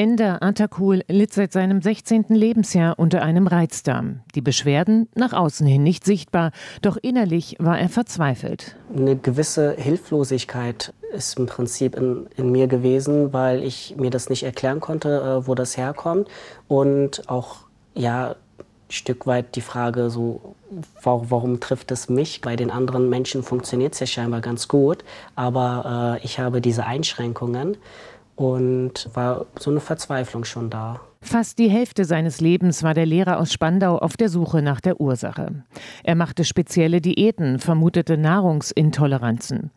Ender Atakul litt seit seinem 16. Lebensjahr unter einem Reizdarm. Die Beschwerden nach außen hin nicht sichtbar, doch innerlich war er verzweifelt. Eine gewisse Hilflosigkeit ist im Prinzip in, in mir gewesen, weil ich mir das nicht erklären konnte, äh, wo das herkommt. Und auch, ja, Stück weit die Frage so, warum, warum trifft es mich? Bei den anderen Menschen funktioniert es ja scheinbar ganz gut, aber äh, ich habe diese Einschränkungen und war so eine Verzweiflung schon da. Fast die Hälfte seines Lebens war der Lehrer aus Spandau auf der Suche nach der Ursache. Er machte spezielle Diäten, vermutete Nahrungsintoleranzen.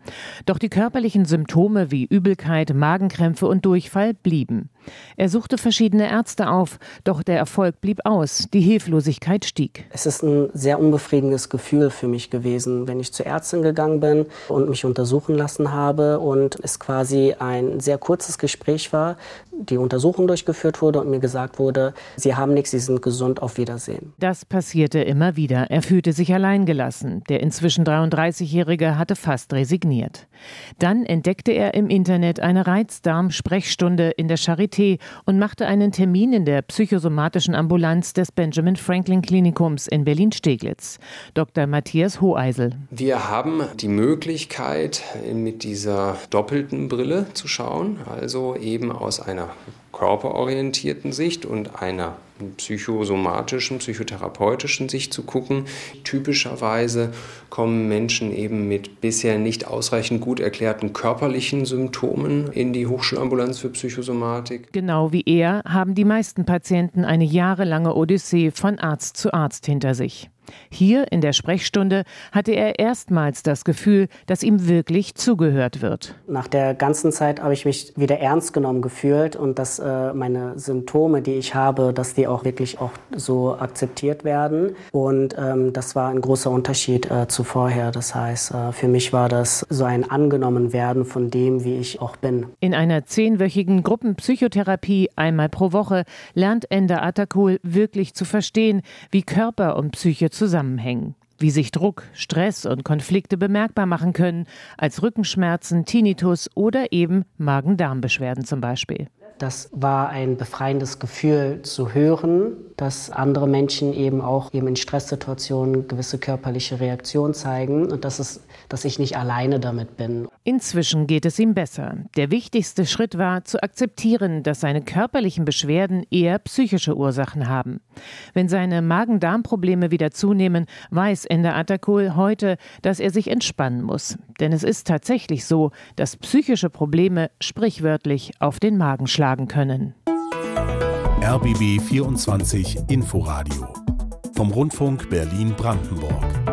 Doch die körperlichen Symptome wie Übelkeit, Magenkrämpfe und Durchfall blieben. Er suchte verschiedene Ärzte auf, doch der Erfolg blieb aus, die Hilflosigkeit stieg. Es ist ein sehr unbefriedigendes Gefühl für mich gewesen, wenn ich zur Ärztin gegangen bin und mich untersuchen lassen habe und es quasi ein sehr kurzes Gespräch war, die Untersuchung durchgeführt wurde und mir gesagt wurde, Sie haben nichts, Sie sind gesund, auf Wiedersehen. Das passierte immer wieder. Er fühlte sich alleingelassen. Der inzwischen 33-Jährige hatte fast resigniert. Dann entdeckte er im Internet eine Reizdarm-Sprechstunde in der Charité Charité und machte einen Termin in der psychosomatischen Ambulanz des Benjamin Franklin Klinikums in Berlin-Steglitz. Dr. Matthias Hoheisel. Wir haben die Möglichkeit, mit dieser doppelten Brille zu schauen, also eben aus einer körperorientierten Sicht und einer psychosomatischen, psychotherapeutischen Sicht zu gucken. Typischerweise kommen Menschen eben mit bisher nicht ausreichend gut erklärten körperlichen Symptomen in die Hochschulambulanz für Psychosomatik. Genau wie er haben die meisten Patienten eine jahrelange Odyssee von Arzt zu Arzt hinter sich. Hier in der Sprechstunde hatte er erstmals das Gefühl, dass ihm wirklich zugehört wird. Nach der ganzen Zeit habe ich mich wieder ernst genommen gefühlt und dass äh, meine Symptome, die ich habe, dass die auch wirklich auch so akzeptiert werden. Und ähm, das war ein großer Unterschied äh, zu vorher. Das heißt, äh, für mich war das so ein angenommen werden von dem, wie ich auch bin. In einer zehnwöchigen Gruppenpsychotherapie einmal pro Woche lernt Ender Atakul wirklich zu verstehen, wie Körper und Psyche zusammenhängen, wie sich Druck, Stress und Konflikte bemerkbar machen können, als Rückenschmerzen, Tinnitus oder eben Magen-Darm-Beschwerden zum Beispiel. Das war ein befreiendes Gefühl zu hören, dass andere Menschen eben auch eben in Stresssituationen gewisse körperliche Reaktionen zeigen und dass, es, dass ich nicht alleine damit bin. Inzwischen geht es ihm besser. Der wichtigste Schritt war, zu akzeptieren, dass seine körperlichen Beschwerden eher psychische Ursachen haben. Wenn seine Magen-Darm-Probleme wieder zunehmen, weiß Ender Atakul heute, dass er sich entspannen muss. Denn es ist tatsächlich so, dass psychische Probleme sprichwörtlich auf den Magen schlagen können. RBB 24 Inforadio vom Rundfunk Berlin-Brandenburg.